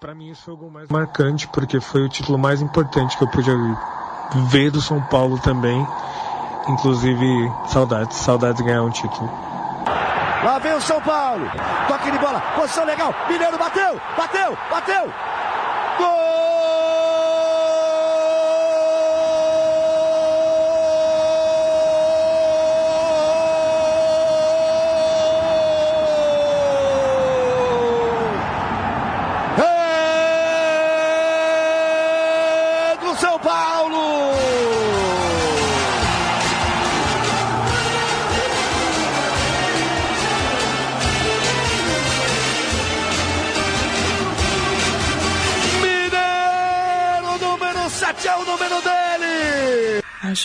para mim esse foi o gol mais marcante porque foi o título mais importante que eu pude ver do São Paulo também. Inclusive, saudades, saudades de ganhar um título. Lá vem o São Paulo. Toque de bola, posição legal. Mineiro bateu, bateu, bateu. Gol!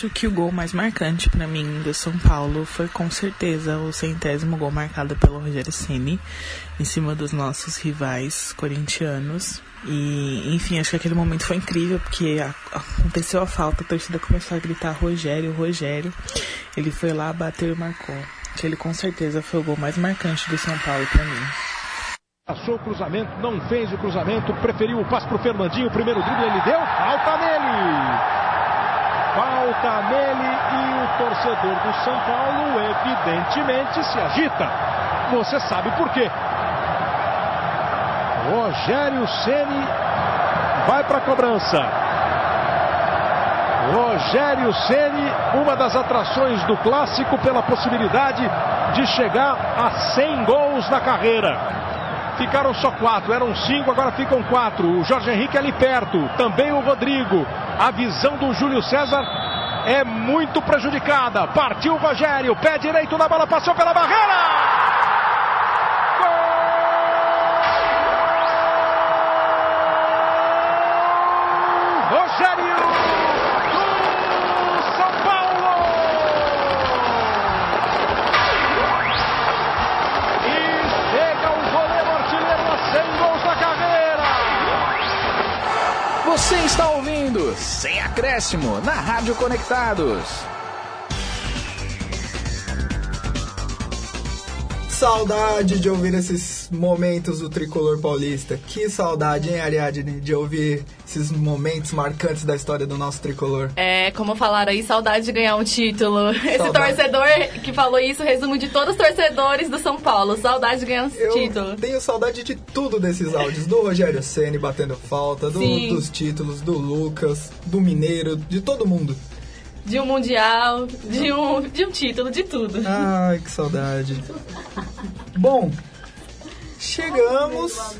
Acho que o gol mais marcante para mim do São Paulo foi com certeza o centésimo gol marcado pelo Rogério Ceni em cima dos nossos rivais corintianos. E, enfim, acho que aquele momento foi incrível porque aconteceu a falta, a torcida começou a gritar Rogério, Rogério. Ele foi lá, bateu e marcou. Aquele com certeza foi o gol mais marcante do São Paulo para mim. Passou o cruzamento, não fez o cruzamento, preferiu o passe pro Fernandinho, o primeiro drible ele deu, falta nele! Falta nele e o torcedor do São Paulo, evidentemente, se agita. Você sabe por quê. Rogério Ceni vai para a cobrança. Rogério Ceni, uma das atrações do clássico pela possibilidade de chegar a 100 gols na carreira. Ficaram só quatro, eram cinco, agora ficam quatro. O Jorge Henrique ali perto, também o Rodrigo. A visão do Júlio César é muito prejudicada. Partiu o Rogério, pé direito na bola, passou pela barreira. Acréscimo na Rádio Conectados. Saudade de ouvir esses momentos do tricolor paulista. Que saudade, hein, Ariadne, de ouvir esses momentos marcantes da história do nosso tricolor. É, como falaram aí, saudade de ganhar um título. Esse torcedor que falou isso, resumo de todos os torcedores do São Paulo. Saudade de ganhar um Eu título. Tenho saudade de tudo desses áudios. Do Rogério Ceni batendo falta, do, dos títulos, do Lucas, do Mineiro, de todo mundo. De um mundial, de um, de um título, de tudo. Ai, que saudade. Bom, chegamos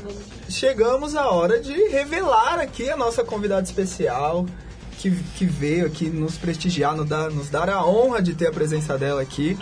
chegamos à hora de revelar aqui a nossa convidada especial que, que veio aqui nos prestigiar, nos dar, nos dar a honra de ter a presença dela aqui.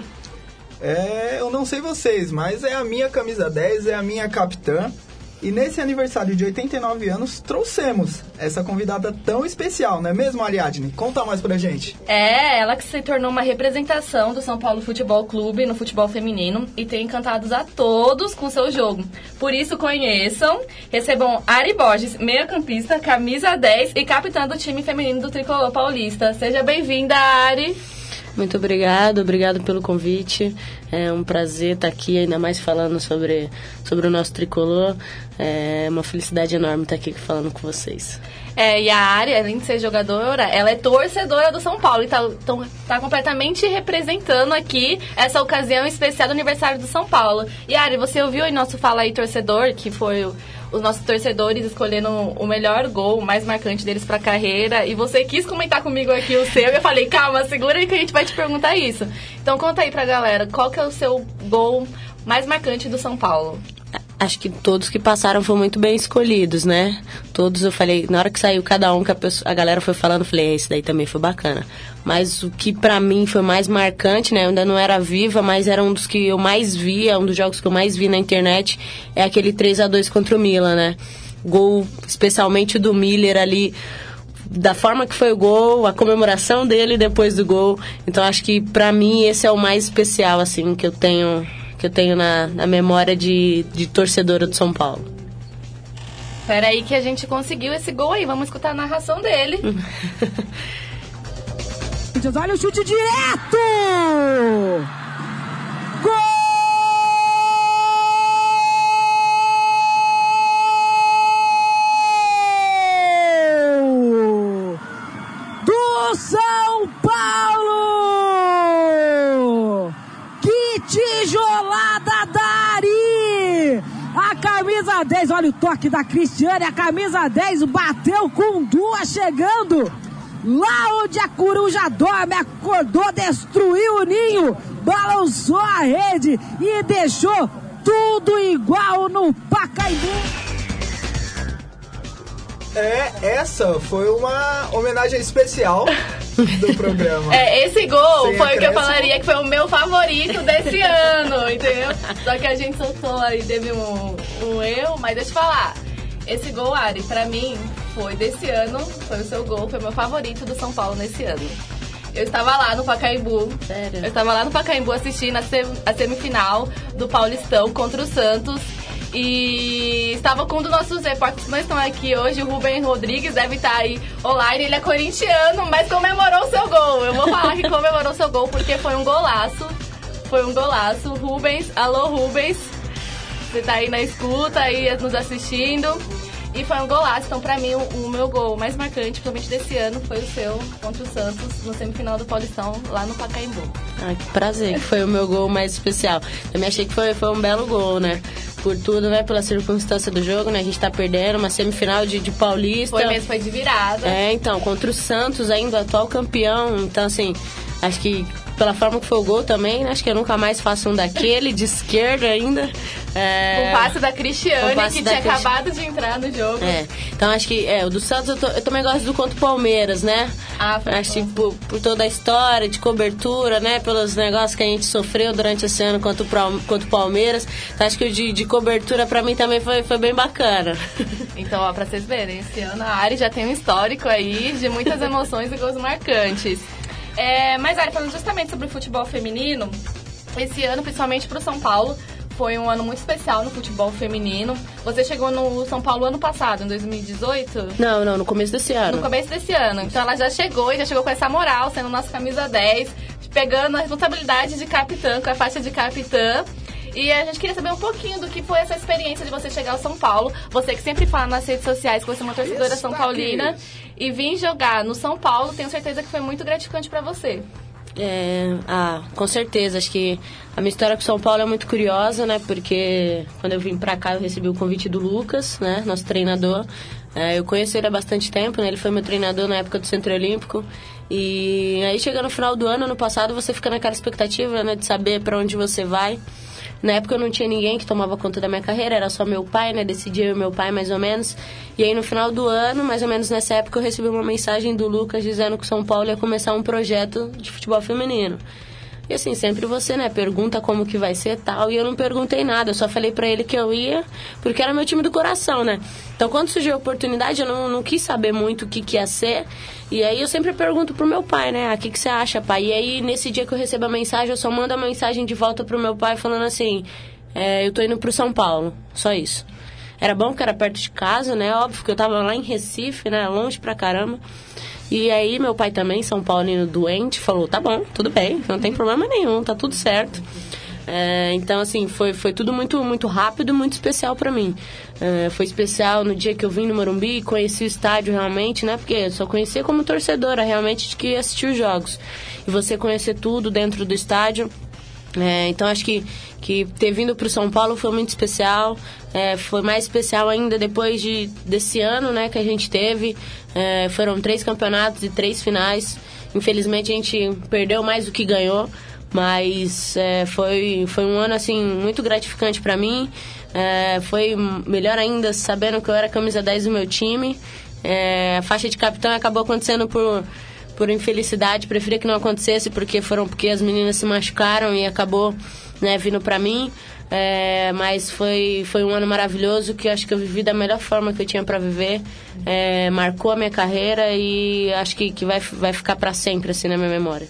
É, eu não sei vocês, mas é a minha camisa 10, é a minha capitã. E nesse aniversário de 89 anos, trouxemos essa convidada tão especial, não é mesmo, Ariadne? Conta mais pra gente. É, ela que se tornou uma representação do São Paulo Futebol Clube no futebol feminino e tem encantado a todos com seu jogo. Por isso, conheçam, recebam Ari Borges, meio-campista, camisa 10 e capitã do time feminino do Tricolor Paulista. Seja bem-vinda, Ari! Muito obrigado, obrigado pelo convite. É um prazer estar aqui, ainda mais falando sobre, sobre o nosso tricolor. É uma felicidade enorme estar aqui falando com vocês. É, e a área, além de ser jogadora, ela é torcedora do São Paulo. Então, tá, tá completamente representando aqui essa ocasião especial do aniversário do São Paulo. E Ari, você ouviu o nosso Fala aí Torcedor, que foi o os nossos torcedores escolhendo o melhor gol, o mais marcante deles para carreira. E você quis comentar comigo aqui o seu. E eu falei, calma, segura aí que a gente vai te perguntar isso. Então conta aí pra galera, qual que é o seu gol mais marcante do São Paulo? Acho que todos que passaram foram muito bem escolhidos, né? Todos eu falei, na hora que saiu cada um, que a, pessoa, a galera foi falando, eu falei, é, esse daí também foi bacana. Mas o que para mim foi mais marcante, né? Eu ainda não era viva, mas era um dos que eu mais via, um dos jogos que eu mais vi na internet, é aquele 3 a 2 contra o Milan, né? Gol, especialmente do Miller ali da forma que foi o gol, a comemoração dele depois do gol. Então acho que para mim esse é o mais especial assim que eu tenho que eu tenho na, na memória de, de torcedora do São Paulo. Espera aí que a gente conseguiu esse gol aí, vamos escutar a narração dele. Olha o chute direto! Olha o toque da Cristiane, a camisa 10 bateu com duas chegando. Lá onde a coruja dorme, acordou, destruiu o ninho, balançou a rede e deixou tudo igual no Pacaembu. É, essa foi uma homenagem especial do programa. É, esse gol Sem foi o que eu acréscimo. falaria que foi o meu favorito desse ano, entendeu? Só que a gente soltou aí, teve um, um erro, mas deixa eu falar. Esse gol, Ari, pra mim, foi desse ano, foi o seu gol, foi o meu favorito do São Paulo nesse ano. Eu estava lá no Pacaembu. Sério? Eu estava lá no Pacaembu assistindo a, sem- a semifinal do Paulistão contra o Santos. E estava com um dos nossos repórteres não estão aqui hoje, o Rubem Rodrigues, deve estar aí online. Ele é corintiano, mas comemorou o seu gol. Eu vou falar que comemorou o seu gol porque foi um golaço. Foi um golaço. Rubens, alô Rubens. Você tá aí na escuta, aí nos assistindo. E foi um golaço. Então, pra mim, o, o meu gol mais marcante, principalmente desse ano, foi o seu contra o Santos no semifinal do Paulistão, lá no Pacaembu. Ah, que prazer, que foi o meu gol mais especial. Também achei que foi, foi um belo gol, né? Por tudo, né? Pela circunstância do jogo, né? A gente tá perdendo uma semifinal de, de Paulista. Foi mesmo, foi de virada. É, então, contra o Santos, ainda atual campeão. Então, assim, acho que pela forma que foi o gol também, né? acho que eu nunca mais faço um daquele, de esquerda ainda. É... O passe da Cristiane, O passe que da tinha Cristi- acabado de entrar no jogo. É, então acho que é, o do Santos eu, tô- eu também gosto do contra o Palmeiras, né? Ah, foi acho que por, por toda a história de cobertura, né? Pelos negócios que a gente sofreu durante esse ano contra o, contra o Palmeiras. Então acho que o de, de cobertura pra mim também foi, foi bem bacana. Então, ó, pra vocês verem, esse ano a Ari já tem um histórico aí de muitas emoções e gols marcantes. É, mas, Ari, falando justamente sobre o futebol feminino, esse ano, principalmente pro São Paulo, foi um ano muito especial no futebol feminino. Você chegou no São Paulo ano passado, em 2018? Não, não, no começo desse ano. No começo desse ano. Então ela já chegou e já chegou com essa moral, sendo nossa camisa 10, pegando a responsabilidade de capitã, com a faixa de capitã. E a gente queria saber um pouquinho do que foi essa experiência de você chegar ao São Paulo. Você que sempre fala nas redes sociais que você é uma torcedora São Paulina. E vir jogar no São Paulo, tenho certeza que foi muito gratificante pra você. É, ah, com certeza. Acho que a minha história com São Paulo é muito curiosa, né? Porque quando eu vim pra cá eu recebi o convite do Lucas, né? Nosso treinador. É, eu conheci ele há bastante tempo, né? Ele foi meu treinador na época do Centro Olímpico. E aí chega no final do ano, ano passado, você fica naquela expectativa, né? De saber pra onde você vai. Na época eu não tinha ninguém que tomava conta da minha carreira, era só meu pai, né? Decidia eu e meu pai, mais ou menos. E aí no final do ano, mais ou menos nessa época, eu recebi uma mensagem do Lucas dizendo que o São Paulo ia começar um projeto de futebol feminino. E assim, sempre você, né, pergunta como que vai ser tal, e eu não perguntei nada, eu só falei pra ele que eu ia, porque era meu time do coração, né? Então quando surgiu a oportunidade, eu não, não quis saber muito o que, que ia ser, e aí eu sempre pergunto pro meu pai, né, ah, o que, que você acha, pai? E aí nesse dia que eu recebo a mensagem, eu só mando a mensagem de volta pro meu pai falando assim, é, eu tô indo pro São Paulo, só isso. Era bom que era perto de casa, né? Óbvio que eu tava lá em Recife, né? Longe pra caramba. E aí meu pai também, São Paulino doente, falou, tá bom, tudo bem, não tem problema nenhum, tá tudo certo. É, então, assim, foi, foi tudo muito, muito rápido muito especial pra mim. É, foi especial no dia que eu vim no Morumbi conheci o estádio realmente, né? Porque eu só conhecia como torcedora realmente de que assistir os jogos. E você conhecer tudo dentro do estádio, é, então acho que, que ter vindo para o São Paulo foi muito especial. É, foi mais especial ainda depois de, desse ano né, que a gente teve. É, foram três campeonatos e três finais. Infelizmente a gente perdeu mais do que ganhou. Mas é, foi, foi um ano assim muito gratificante para mim. É, foi melhor ainda sabendo que eu era camisa 10 do meu time. É, a faixa de capitão acabou acontecendo por, por infelicidade, preferia que não acontecesse porque foram porque as meninas se machucaram e acabou né, vindo pra mim. É, mas foi, foi um ano maravilhoso que acho que eu vivi da melhor forma que eu tinha pra viver. É, marcou a minha carreira e acho que, que vai, vai ficar pra sempre assim na minha memória.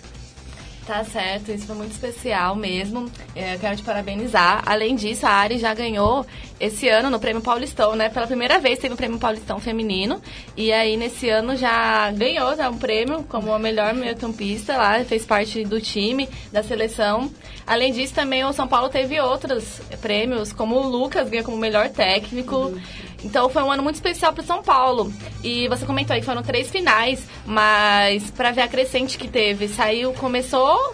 Tá certo, isso foi muito especial mesmo. É, quero te parabenizar. Além disso, a Ari já ganhou esse ano no Prêmio Paulistão, né? Pela primeira vez teve o Prêmio Paulistão feminino. E aí, nesse ano, já ganhou já um prêmio como a melhor meio-campista lá, fez parte do time, da seleção. Além disso, também o São Paulo teve outros prêmios, como o Lucas ganhou como melhor técnico. Então foi um ano muito especial para São Paulo. E você comentou aí que foram três finais, mas para ver a crescente que teve, saiu, começou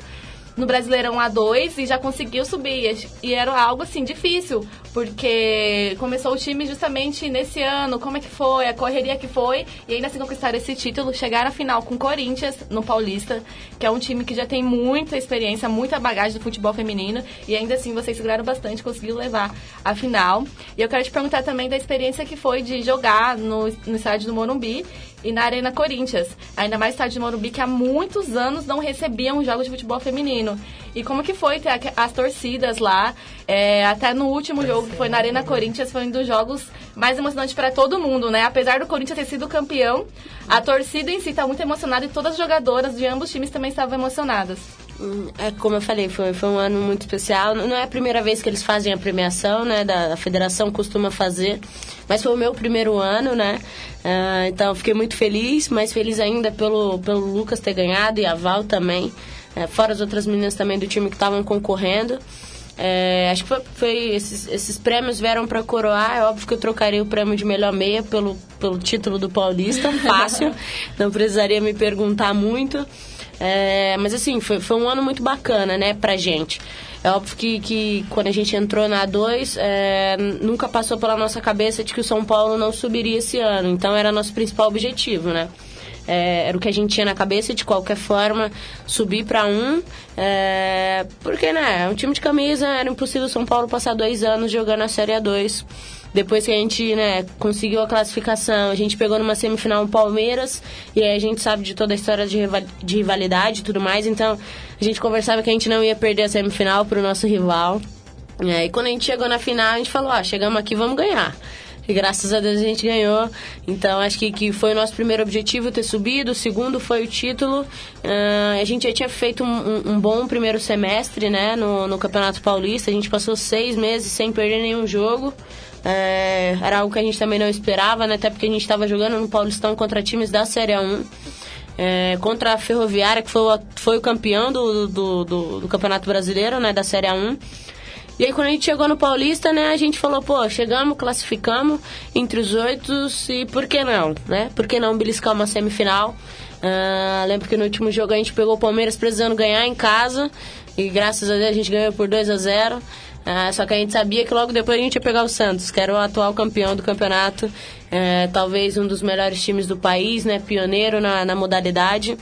no Brasileirão A2 e já conseguiu subir. E era algo assim difícil, porque começou o time justamente nesse ano, como é que foi, a correria que foi, e ainda assim conquistaram esse título, chegaram à final com o Corinthians no Paulista, que é um time que já tem muita experiência, muita bagagem do futebol feminino, e ainda assim vocês seguraram bastante, conseguiram levar a final. E eu quero te perguntar também da experiência que foi de jogar no, no estádio do Morumbi e na Arena Corinthians. Ainda mais estádio do Morumbi, que há muitos anos não recebiam jogos de futebol feminino. E como que foi ter as torcidas lá? É, até no último jogo, que foi na Arena Corinthians, foi um dos jogos mais emocionantes para todo mundo, né? Apesar do Corinthians ter sido campeão, a torcida em si está muito emocionada e todas as jogadoras de ambos times também estavam emocionadas. Hum, É como eu falei, foi, foi um ano muito especial. Não é a primeira vez que eles fazem a premiação, né? Da, a federação costuma fazer. Mas foi o meu primeiro ano, né? Ah, então fiquei muito feliz, mais feliz ainda pelo, pelo Lucas ter ganhado e a Val também. É, fora as outras meninas também do time que estavam concorrendo. É, acho que foi, foi esses, esses prêmios vieram para coroar. É óbvio que eu trocaria o prêmio de melhor meia pelo, pelo título do Paulista, fácil. não precisaria me perguntar muito. É, mas assim, foi, foi um ano muito bacana, né, pra gente. É óbvio que, que quando a gente entrou na A2, é, nunca passou pela nossa cabeça de que o São Paulo não subiria esse ano. Então era nosso principal objetivo, né? É, era o que a gente tinha na cabeça de qualquer forma subir para um é, porque né é um time de camisa era impossível o São Paulo passar dois anos jogando a Série A2 depois que a gente né, conseguiu a classificação, a gente pegou numa semifinal o Palmeiras, e aí a gente sabe de toda a história de, rival, de rivalidade e tudo mais, então a gente conversava que a gente não ia perder a semifinal pro nosso rival. É, e quando a gente chegou na final, a gente falou, ah, chegamos aqui, vamos ganhar. E graças a Deus a gente ganhou. Então acho que, que foi o nosso primeiro objetivo ter subido. O segundo foi o título. Uh, a gente já tinha feito um, um, um, bom primeiro semestre né, no, no Campeonato Paulista. A gente passou seis meses sem perder nenhum jogo. É, era algo que a gente também não esperava, né? Até porque a gente estava jogando no Paulistão contra times da Série 1. É, contra a Ferroviária, que foi o, foi o campeão do, do, do, do Campeonato Brasileiro, né? Da Série 1. E aí quando a gente chegou no Paulista, né, a gente falou, pô, chegamos, classificamos entre os oito e por que não, né? Por que não beliscar uma semifinal? Uh, lembro que no último jogo a gente pegou o Palmeiras precisando ganhar em casa e graças a Deus a gente ganhou por 2 a 0 uh, Só que a gente sabia que logo depois a gente ia pegar o Santos, que era o atual campeão do campeonato, é, talvez um dos melhores times do país, né? Pioneiro na, na modalidade.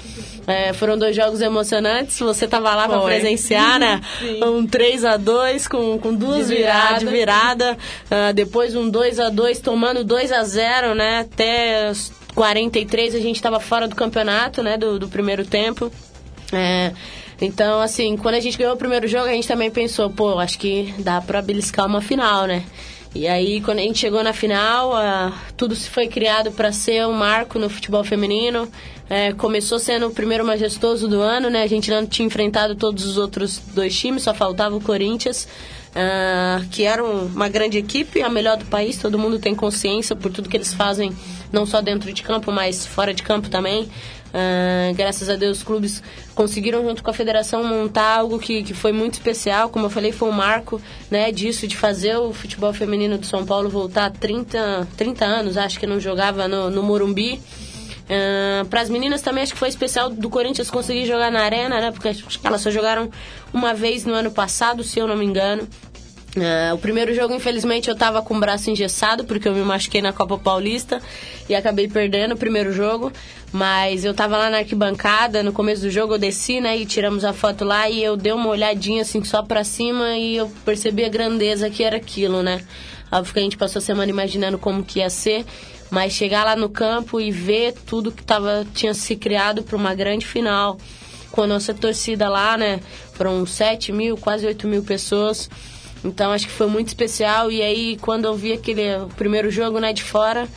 É, foram dois jogos emocionantes. Você estava lá para presenciar, né? um 3 a 2 com, com duas de viradas de virada. Uh, depois um 2 a 2 tomando 2 a 0 né? Até os 43 a gente estava fora do campeonato, né? Do, do primeiro tempo. É, então, assim, quando a gente ganhou o primeiro jogo, a gente também pensou, pô, acho que dá para beliscar uma final, né? E aí, quando a gente chegou na final, uh, tudo se foi criado para ser um marco no futebol feminino. É, começou sendo o primeiro majestoso do ano, né? A gente não tinha enfrentado todos os outros dois times, só faltava o Corinthians, uh, que era um, uma grande equipe, a melhor do país. Todo mundo tem consciência por tudo que eles fazem, não só dentro de campo, mas fora de campo também. Uh, graças a Deus, os clubes conseguiram, junto com a federação, montar algo que, que foi muito especial. Como eu falei, foi um marco né, disso, de fazer o futebol feminino de São Paulo voltar 30, 30 anos, acho que não jogava no, no Morumbi. Uh, para as meninas também acho que foi especial do Corinthians conseguir jogar na arena, né? Porque elas só jogaram uma vez no ano passado, se eu não me engano. Uh, o primeiro jogo, infelizmente, eu tava com o braço engessado, porque eu me machuquei na Copa Paulista e acabei perdendo o primeiro jogo. Mas eu tava lá na arquibancada, no começo do jogo eu desci, né, e tiramos a foto lá e eu dei uma olhadinha assim só pra cima e eu percebi a grandeza que era aquilo, né. Óbvio que a gente passou a semana imaginando como que ia ser, mas chegar lá no campo e ver tudo que tava, tinha se criado para uma grande final, com a nossa torcida lá, né, foram 7 mil, quase 8 mil pessoas. Então acho que foi muito especial. E aí, quando eu vi aquele o primeiro jogo né, de fora,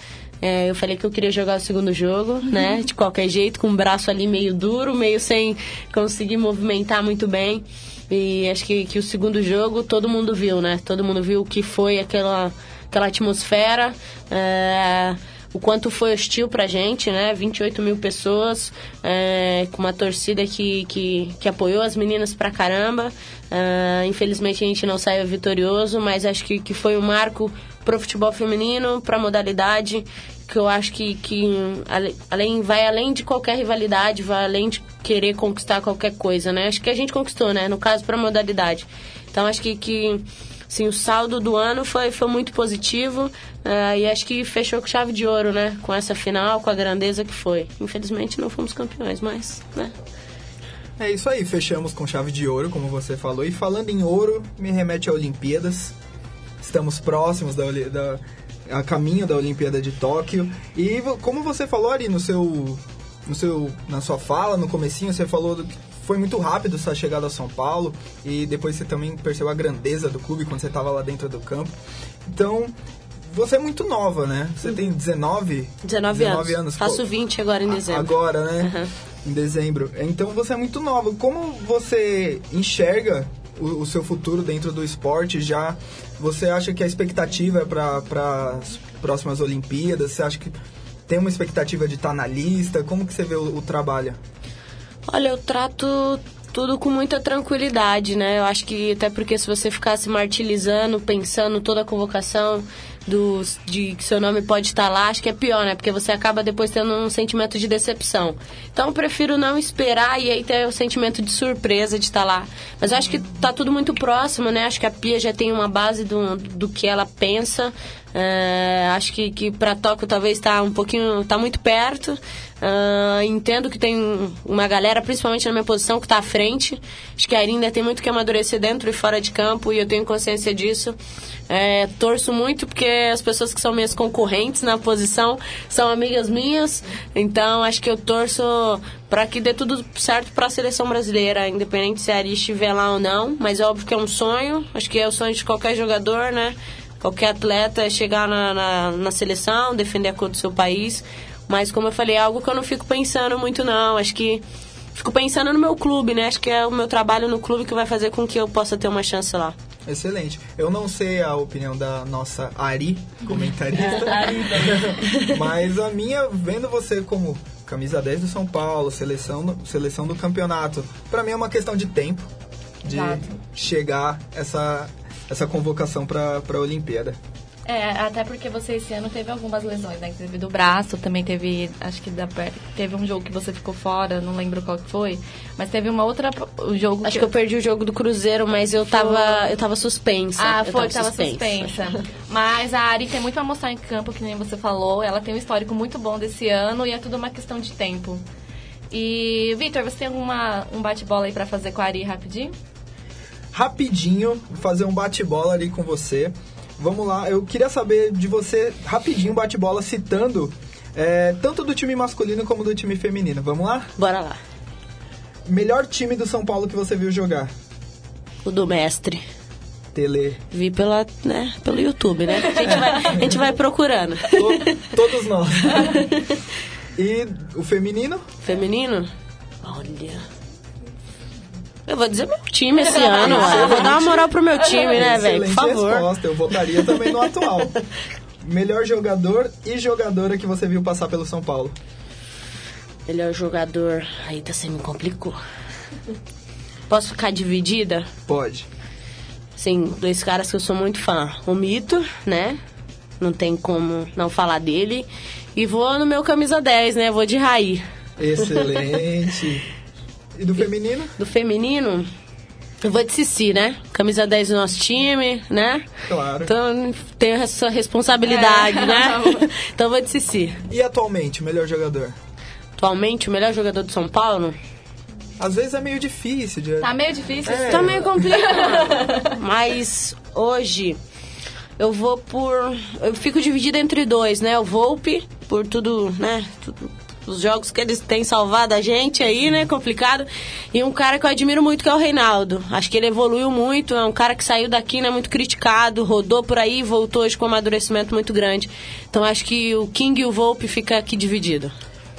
é, eu falei que eu queria jogar o segundo jogo, uhum. né? De qualquer jeito, com o braço ali meio duro, meio sem conseguir movimentar muito bem. E acho que, que o segundo jogo todo mundo viu, né? Todo mundo viu o que foi aquela, aquela atmosfera. É, o quanto foi hostil pra gente, né? 28 mil pessoas, é, com uma torcida que, que, que apoiou as meninas pra caramba. Uh, infelizmente a gente não saiu vitorioso, mas acho que, que foi um marco pro futebol feminino, pra modalidade, que eu acho que, que além, vai além de qualquer rivalidade, vai além de querer conquistar qualquer coisa, né? Acho que a gente conquistou, né? No caso, pra modalidade. Então acho que, que assim, o saldo do ano foi, foi muito positivo uh, e acho que fechou com chave de ouro, né? Com essa final, com a grandeza que foi. Infelizmente não fomos campeões, mas, né? É isso aí, fechamos com chave de ouro, como você falou. E falando em ouro, me remete a Olimpíadas. Estamos próximos da, da a caminho da Olimpíada de Tóquio. E como você falou ali no seu, no seu, na sua fala, no comecinho, você falou que foi muito rápido essa chegada a São Paulo e depois você também percebeu a grandeza do clube quando você estava lá dentro do campo. Então, você é muito nova, né? Você tem 19, 19, 19 anos. anos. Faço 20 agora em dezembro. Agora, né? Uhum. Em dezembro. Então você é muito nova. Como você enxerga o, o, seu futuro dentro do esporte já? Você acha que a expectativa é para as próximas Olimpíadas? Você acha que tem uma expectativa de estar tá na lista? Como que você vê o, o trabalho? Olha, eu trato tudo com muita tranquilidade, né? Eu acho que até porque se você ficasse martirizando, pensando toda a convocação, do, de que seu nome pode estar lá, acho que é pior, né? Porque você acaba depois tendo um sentimento de decepção. Então eu prefiro não esperar e aí ter o sentimento de surpresa de estar lá. Mas eu acho que tá tudo muito próximo, né? Acho que a Pia já tem uma base do, do que ela pensa. É, acho que, que para Tóquio talvez está um pouquinho, está muito perto. Uh, entendo que tem uma galera, principalmente na minha posição, que está à frente. Acho que ainda tem muito que amadurecer dentro e fora de campo e eu tenho consciência disso. É, torço muito porque as pessoas que são minhas concorrentes na posição são amigas minhas. Então acho que eu torço para que dê tudo certo para a seleção brasileira, independente se a Ari estiver lá ou não. Mas é óbvio que é um sonho. Acho que é o sonho de qualquer jogador, né? Qualquer atleta é chegar na, na, na seleção, defender a cor do seu país. Mas, como eu falei, é algo que eu não fico pensando muito, não. Acho que fico pensando no meu clube, né? Acho que é o meu trabalho no clube que vai fazer com que eu possa ter uma chance lá. Excelente. Eu não sei a opinião da nossa Ari, comentarista, mas a minha, vendo você como camisa 10 do São Paulo, seleção, seleção do campeonato, para mim é uma questão de tempo de Exato. chegar essa essa convocação para a Olimpíada. É, até porque você esse ano teve algumas lesões, né? Teve do braço, também teve, acho que da teve um jogo que você ficou fora, não lembro qual que foi, mas teve uma outra o jogo Acho que, que eu perdi o jogo do Cruzeiro, mas eu tava eu tava suspensa. Ah, foi, eu tava, tava suspensa. suspensa. mas a Ari tem muito a mostrar em campo, que nem você falou, ela tem um histórico muito bom desse ano e é tudo uma questão de tempo. E Vitor, você tem alguma um bate-bola aí para fazer com a Ari rapidinho? rapidinho, fazer um bate-bola ali com você. Vamos lá, eu queria saber de você, rapidinho, bate-bola, citando é, tanto do time masculino como do time feminino. Vamos lá? Bora lá. Melhor time do São Paulo que você viu jogar? O do mestre. Tele. Vi pela, né, pelo YouTube, né? A gente vai, a gente vai procurando. todos nós. e o feminino? Feminino? Olha. Eu vou dizer meu time esse ano. Eu vou dar uma moral pro meu time, né, velho? Por favor. resposta. Eu votaria também no atual. Melhor jogador e jogadora que você viu passar pelo São Paulo? Melhor jogador. Aí tá você me complicou. Posso ficar dividida? Pode. Sim, dois caras que eu sou muito fã. O Mito, né? Não tem como não falar dele. E vou no meu camisa 10, né? Vou de Raí. Excelente. E do feminino? Do feminino, eu vou de Cici, né? Camisa 10 do nosso time, né? Claro. Então tenho essa responsabilidade, é. né? então eu vou de Cici. E atualmente, o melhor jogador? Atualmente, o melhor jogador do São Paulo? Às vezes é meio difícil. De... Tá meio difícil? É. Tá meio complicado. Mas hoje eu vou por. Eu fico dividida entre dois, né? O Volpe, por tudo, né? Tudo os jogos que eles têm salvado a gente aí, né? Complicado. E um cara que eu admiro muito que é o Reinaldo. Acho que ele evoluiu muito, é um cara que saiu daqui, né? Muito criticado, rodou por aí e voltou hoje com um amadurecimento muito grande. Então acho que o King e o Volpe fica aqui dividido.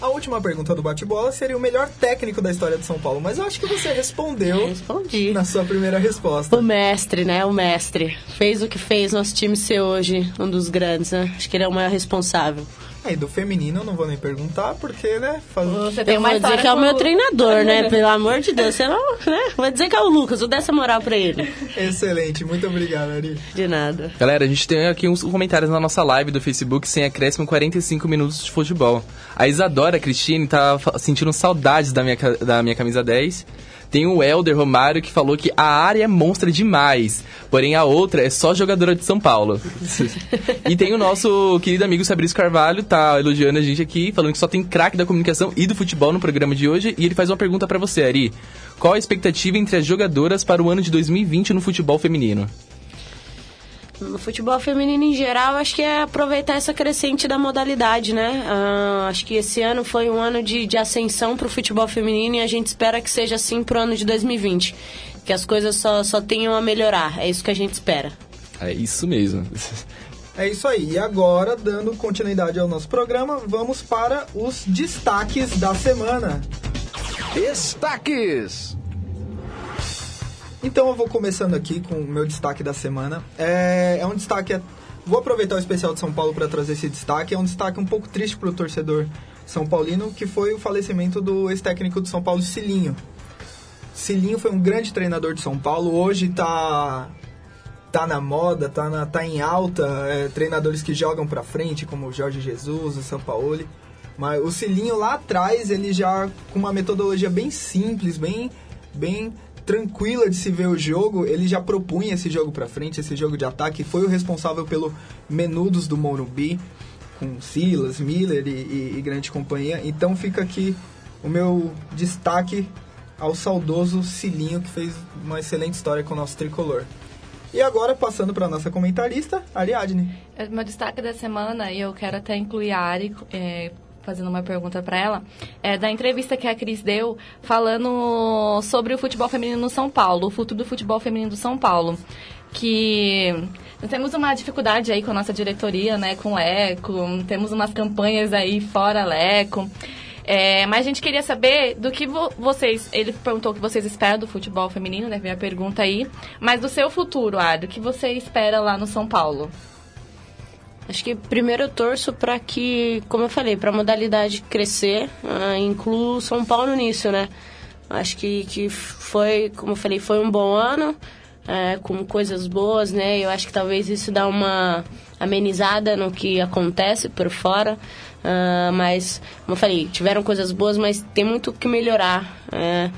A última pergunta do bate-bola seria o melhor técnico da história de São Paulo, mas eu acho que você respondeu Respondi. na sua primeira resposta. O mestre, né? O mestre. Fez o que fez nosso time ser hoje um dos grandes, né? Acho que ele é o maior responsável. Aí do feminino eu não vou nem perguntar, porque, né? Faz... Você tem eu vou dizer que é o meu treinador, né? Pelo amor de Deus. Você não, né? Vou dizer que é o Lucas, vou dar essa moral pra ele. Excelente, muito obrigado, Ari. De nada. Galera, a gente tem aqui uns comentários na nossa live do Facebook sem acréscimo 45 minutos de futebol. A Isadora Cristine tá sentindo saudades da minha, da minha camisa 10 Tem o Helder Romário que falou que a área é monstra demais, porém a outra é só jogadora de São Paulo. e tem o nosso querido amigo Fabrício Carvalho, tá elogiando a gente aqui, falando que só tem craque da comunicação e do futebol no programa de hoje. E ele faz uma pergunta para você, Ari. Qual a expectativa entre as jogadoras para o ano de 2020 no futebol feminino? No futebol feminino em geral, acho que é aproveitar essa crescente da modalidade, né? Uh, acho que esse ano foi um ano de, de ascensão para o futebol feminino e a gente espera que seja assim para o ano de 2020. Que as coisas só, só tenham a melhorar. É isso que a gente espera. É isso mesmo. É isso aí. E agora, dando continuidade ao nosso programa, vamos para os destaques da semana. Destaques! Então eu vou começando aqui com o meu destaque da semana. É, é um destaque. Vou aproveitar o especial de São Paulo para trazer esse destaque. É um destaque um pouco triste para o torcedor são paulino, que foi o falecimento do ex-técnico de São Paulo, Cilinho. Cilinho foi um grande treinador de São Paulo. Hoje está tá na moda, tá, na, tá em alta. É, treinadores que jogam para frente, como o Jorge Jesus, o São Paulo. Mas o Cilinho lá atrás, ele já com uma metodologia bem simples, bem, bem tranquila de se ver o jogo, ele já propunha esse jogo para frente, esse jogo de ataque, foi o responsável pelo Menudos do Morumbi, com Silas, Miller e, e, e grande companhia. Então fica aqui o meu destaque ao saudoso Cilinho, que fez uma excelente história com o nosso tricolor. E agora, passando para nossa comentarista, Ariadne. É, meu destaque da semana, e eu quero até incluir a Ari, é, fazendo uma pergunta para ela, é da entrevista que a Cris deu falando sobre o futebol feminino no São Paulo, o futuro do futebol feminino do São Paulo. Que nós temos uma dificuldade aí com a nossa diretoria, né, com o Leco, temos umas campanhas aí fora Leco. É, mas a gente queria saber do que vo vocês. Ele perguntou o que vocês esperam do futebol feminino, né? Veio a pergunta aí. Mas do seu futuro, Ar, do que você espera lá no São Paulo? Acho que primeiro eu torço para que, como eu falei, para a modalidade crescer, uh, incluo São Paulo nisso, né? Acho que, que foi, como eu falei, foi um bom ano, uh, com coisas boas, né? Eu acho que talvez isso dá uma amenizada no que acontece por fora. Uh, mas, como eu falei, tiveram coisas boas, mas tem muito que melhorar. Uh,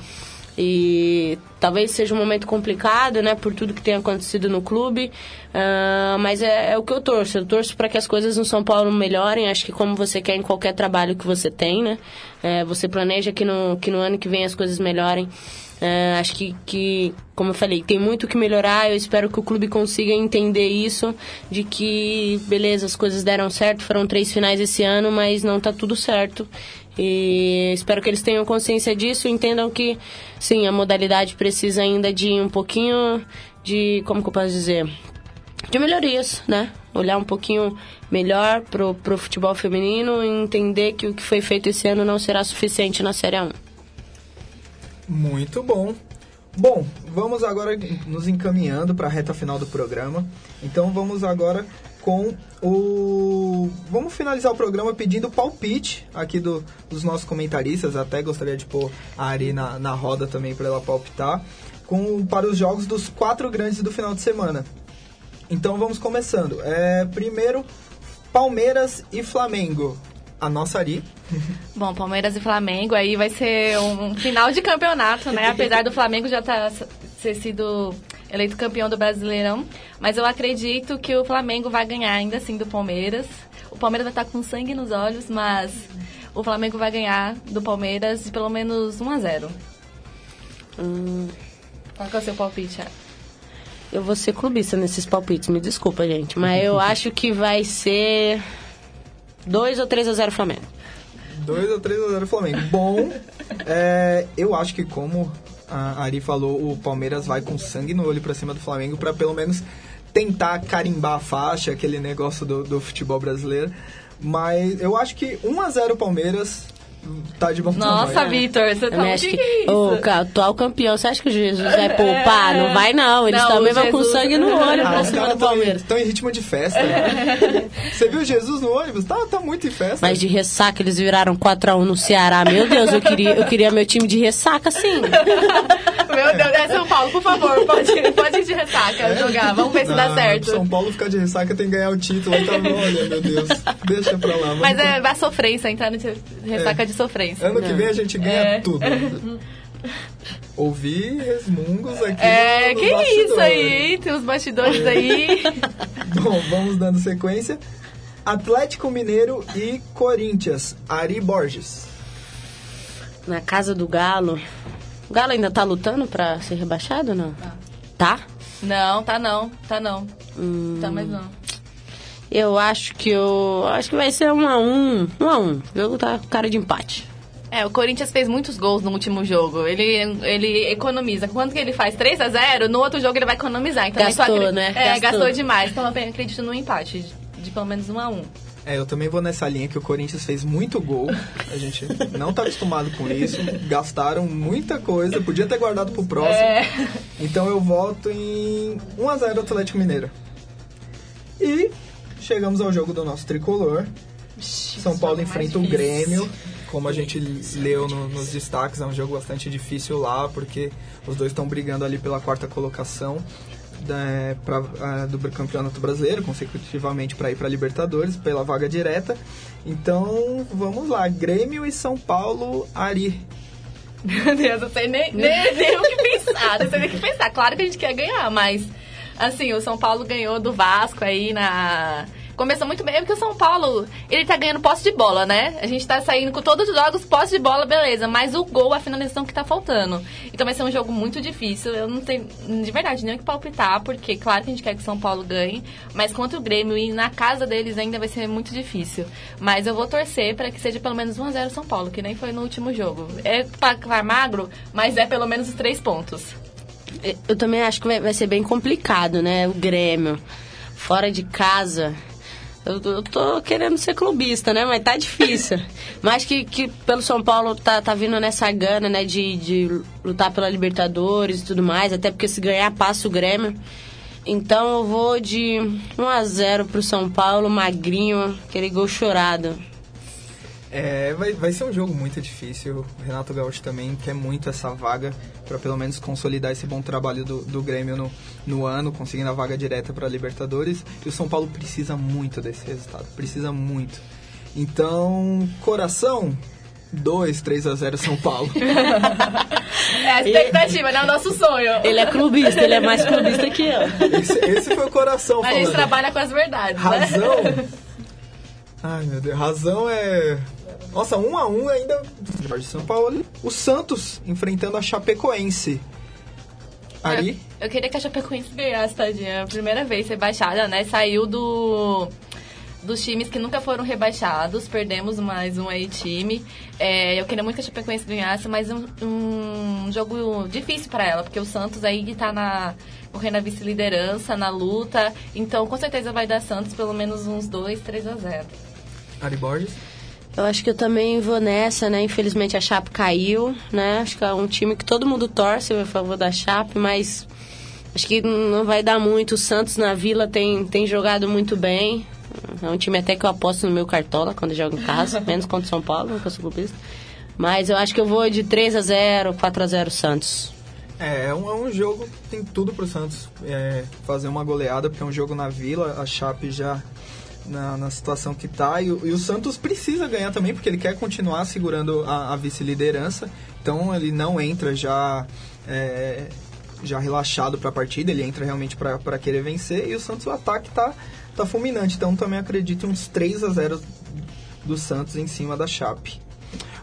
e talvez seja um momento complicado, né, por tudo que tem acontecido no clube, uh, mas é, é, o que eu torço. Eu torço para que as coisas no São Paulo melhorem. Acho que como você quer em qualquer trabalho que você tem, né, é, você planeja que no, que no ano que vem as coisas melhorem. Uh, acho que, que, como eu falei, tem muito que melhorar. Eu espero que o clube consiga entender isso, de que, beleza, as coisas deram certo, foram três finais esse ano, mas não está tudo certo. E espero que eles tenham consciência disso, entendam que, sim, a modalidade precisa ainda de um pouquinho de, como que eu posso dizer, de melhorias, né? Olhar um pouquinho melhor pro, pro futebol feminino e entender que o que foi feito esse ano não será suficiente na Série 1. Muito bom. Bom, vamos agora nos encaminhando para a reta final do programa. Então vamos agora com o. Vamos finalizar o programa pedindo palpite aqui do, dos nossos comentaristas. Até gostaria de pôr a Ari na, na roda também para ela palpitar. Com, para os jogos dos quatro grandes do final de semana. Então vamos começando. É, primeiro, Palmeiras e Flamengo. A nossa Ari. Bom, Palmeiras e Flamengo aí vai ser um final de campeonato, né? Apesar do Flamengo já tá, ter sido eleito campeão do Brasileirão. Mas eu acredito que o Flamengo vai ganhar ainda assim do Palmeiras. O Palmeiras vai estar com sangue nos olhos, mas o Flamengo vai ganhar do Palmeiras de pelo menos 1 a 0 hum. Qual é o seu palpite, Eu vou ser clubista nesses palpites, me desculpa, gente. Mas eu acho que vai ser 2 ou 3 a 0 Flamengo. 2 ou 3 a 0 Flamengo. Bom, é, eu acho que como a Ari falou, o Palmeiras vai com sangue no olho para cima do Flamengo para pelo menos tentar carimbar a faixa, aquele negócio do, do futebol brasileiro. Mas eu acho que 1 a 0 Palmeiras tá de bom Nossa, tamanho. Vitor, você tá acho que, que o atual campeão, você acha que o Jesus vai poupar? É. Não vai não, eles não, também vão com sangue no olho ah, pra cima do Palmeiras. Estão em ritmo de festa. É. Você viu Jesus no ônibus? Tá, tá muito em festa. Mas de ressaca eles viraram 4x1 no Ceará. Meu Deus, eu queria, eu queria meu time de ressaca, sim. meu Deus, é São Paulo, por favor, pode, pode ir de ressaca é? jogar. Vamos ver se dá certo. São Paulo ficar de ressaca tem que ganhar o título. Então, olha, meu Deus, deixa pra lá. Mas é, vai sofrência, entrar no ressaca é. de sofrência. Ano que que vem a gente ganha é. tudo. Ouvi resmungos aqui. É, no- que nos isso bastidores. aí? Tem os bastidores aí. Bom, vamos dando sequência. Atlético Mineiro e Corinthians. Ari Borges. Na casa do Galo. O Galo ainda tá lutando pra ser rebaixado ou não? Tá. Não, tá não, tá não. Hum, Tá, mas não. Eu acho que eu. Acho que vai ser um a um. Um a um. O jogo tá com cara de empate. É, o Corinthians fez muitos gols no último jogo. Ele, ele economiza. Quando que ele faz 3 a 0 no outro jogo ele vai economizar. Então, Gastou, acre- né? É, Gastou. gastou demais. Então eu acredito no empate de, de pelo menos 1 a 1 É, eu também vou nessa linha que o Corinthians fez muito gol. A gente não tá acostumado com isso. Gastaram muita coisa, podia ter guardado pro próximo. É. Então eu voto em 1x0 Atlético Mineiro. E chegamos ao jogo do nosso tricolor. São Paulo enfrenta o Grêmio. Como a gente leu no- nos destaques, é um jogo bastante difícil lá, porque os dois estão brigando ali pela quarta colocação da, pra, do campeonato brasileiro, consecutivamente para ir para Libertadores, pela vaga direta. Então vamos lá, Grêmio e São Paulo, Ari. Meu Deus, eu sei nem, nem, nem o que pensar. Não sei nem o que pensar. Claro que a gente quer ganhar, mas assim, o São Paulo ganhou do Vasco aí na. Começou muito bem, porque o São Paulo, ele tá ganhando posse de bola, né? A gente tá saindo com todos os jogos, posse de bola, beleza. Mas o gol, a finalização que tá faltando. Então vai ser um jogo muito difícil. Eu não tenho, de verdade, nem o que palpitar, porque claro que a gente quer que o São Paulo ganhe. Mas contra o Grêmio e na casa deles ainda vai ser muito difícil. Mas eu vou torcer para que seja pelo menos 1x0 São Paulo, que nem foi no último jogo. É placar magro, mas é pelo menos os três pontos. Eu também acho que vai ser bem complicado, né? O Grêmio. Fora de casa. Eu, eu tô querendo ser clubista, né? Mas tá difícil. Mas que, que pelo São Paulo tá, tá vindo nessa gana, né? De, de lutar pela Libertadores e tudo mais. Até porque se ganhar, passa o Grêmio. Então eu vou de 1 a 0 pro São Paulo, magrinho, aquele gol chorado. É, vai, vai ser um jogo muito difícil. O Renato Gaúcho também quer muito essa vaga para pelo menos consolidar esse bom trabalho do, do Grêmio no, no ano, conseguindo a vaga direta para Libertadores. E o São Paulo precisa muito desse resultado, precisa muito. Então, coração, 2, 3 a 0 São Paulo. É a expectativa, né? O nosso sonho. Ele é clubista, ele é mais clubista que eu. Esse, esse foi o coração A gente falando. trabalha com as verdades, né? Razão. Ai, meu Deus. Razão é. Nossa, um a um ainda. de São Paulo. O Santos enfrentando a Chapecoense. Ari. Eu queria que a Chapecoense ganhasse, tadinha. Primeira vez rebaixada, né? Saiu do dos times que nunca foram rebaixados. Perdemos mais um aí time. É, eu queria muito que a Chapecoense ganhasse, mas um, um jogo difícil para ela, porque o Santos aí tá na correndo a vice-liderança, na luta. Então, com certeza vai dar Santos pelo menos uns 2, 3 a 0. Ari Borges. Eu acho que eu também vou nessa, né? Infelizmente a Chape caiu, né? Acho que é um time que todo mundo torce a favor da Chape, mas acho que não vai dar muito. O Santos na Vila tem, tem jogado muito bem. É um time até que eu aposto no meu cartola quando jogo em casa, menos contra o São Paulo, que eu sou clubista. Mas eu acho que eu vou de 3 a 0 4 a 0 Santos. É, é um, é um jogo que tem tudo pro Santos é, fazer uma goleada, porque é um jogo na Vila, a Chape já na, na situação que tá, e, e o Santos precisa ganhar também, porque ele quer continuar segurando a, a vice-liderança, então ele não entra já, é, já relaxado pra partida, ele entra realmente pra querer vencer, e o Santos, o ataque tá, tá fulminante, então também acredito uns 3 a 0 do Santos em cima da Chape.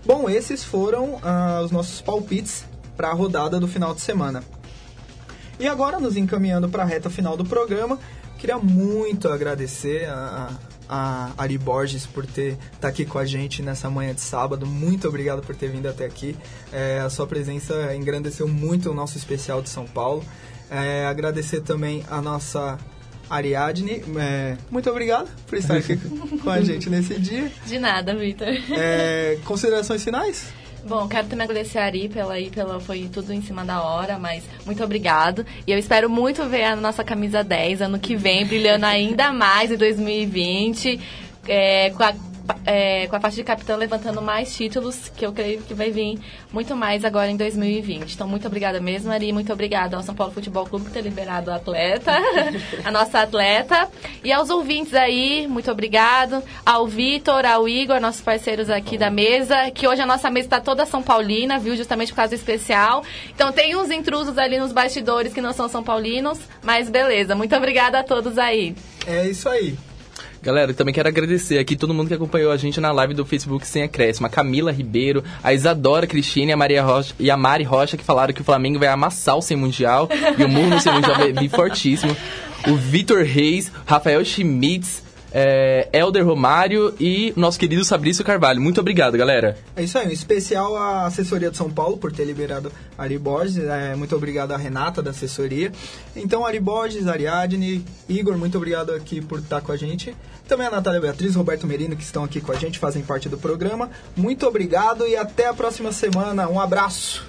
Bom, esses foram ah, os nossos palpites para a rodada do final de semana. E agora, nos encaminhando para a reta final do programa, queria muito agradecer a, a Ari Borges por ter estar aqui com a gente nessa manhã de sábado. Muito obrigado por ter vindo até aqui. É, a sua presença engrandeceu muito o nosso especial de São Paulo. É, agradecer também a nossa Ariadne. É, muito obrigado por estar aqui com a gente nesse dia. De nada, Vitor. É, considerações finais? Bom, quero também agradecer a Ari pela, aí, pela foi tudo em cima da hora, mas muito obrigado. E eu espero muito ver a nossa camisa 10 ano que vem, brilhando ainda mais em 2020, é, com a é, com a faixa de capitão levantando mais títulos, que eu creio que vai vir muito mais agora em 2020. Então, muito obrigada mesmo, Ari. Muito obrigada ao São Paulo Futebol Clube por ter liberado a atleta, a nossa atleta. E aos ouvintes aí, muito obrigado. Ao Vitor, ao Igor, nossos parceiros aqui da mesa, que hoje a nossa mesa está toda São Paulina, viu? Justamente por causa do especial. Então, tem uns intrusos ali nos bastidores que não são São Paulinos, mas beleza. Muito obrigada a todos aí. É isso aí. Galera, também quero agradecer aqui todo mundo que acompanhou a gente na live do Facebook Sem Acréscimo. A Camila Ribeiro, a Isadora Cristina a Maria Rocha e a Mari Rocha que falaram que o Flamengo vai amassar o Sem Mundial e o mundo no Sem Mundial vai vir fortíssimo. O Vitor Reis, Rafael Schmitz, é, Elder Romário e nosso querido Fabrício Carvalho. Muito obrigado, galera. É isso aí, um especial à assessoria de São Paulo por ter liberado Ari Borges. É, muito obrigado à Renata da assessoria. Então, Ari Borges, Ariadne, Igor, muito obrigado aqui por estar com a gente. Também a Natália Beatriz, Roberto Merino, que estão aqui com a gente, fazem parte do programa. Muito obrigado e até a próxima semana. Um abraço.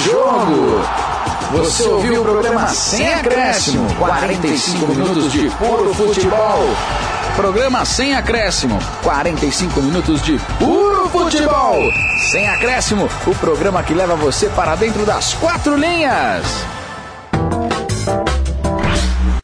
Jogo. Você ouviu o programa Sem Acréscimo. 45 minutos de puro futebol. Programa Sem Acréscimo. 45 minutos de puro futebol. Sem Acréscimo, o programa que leva você para dentro das quatro linhas.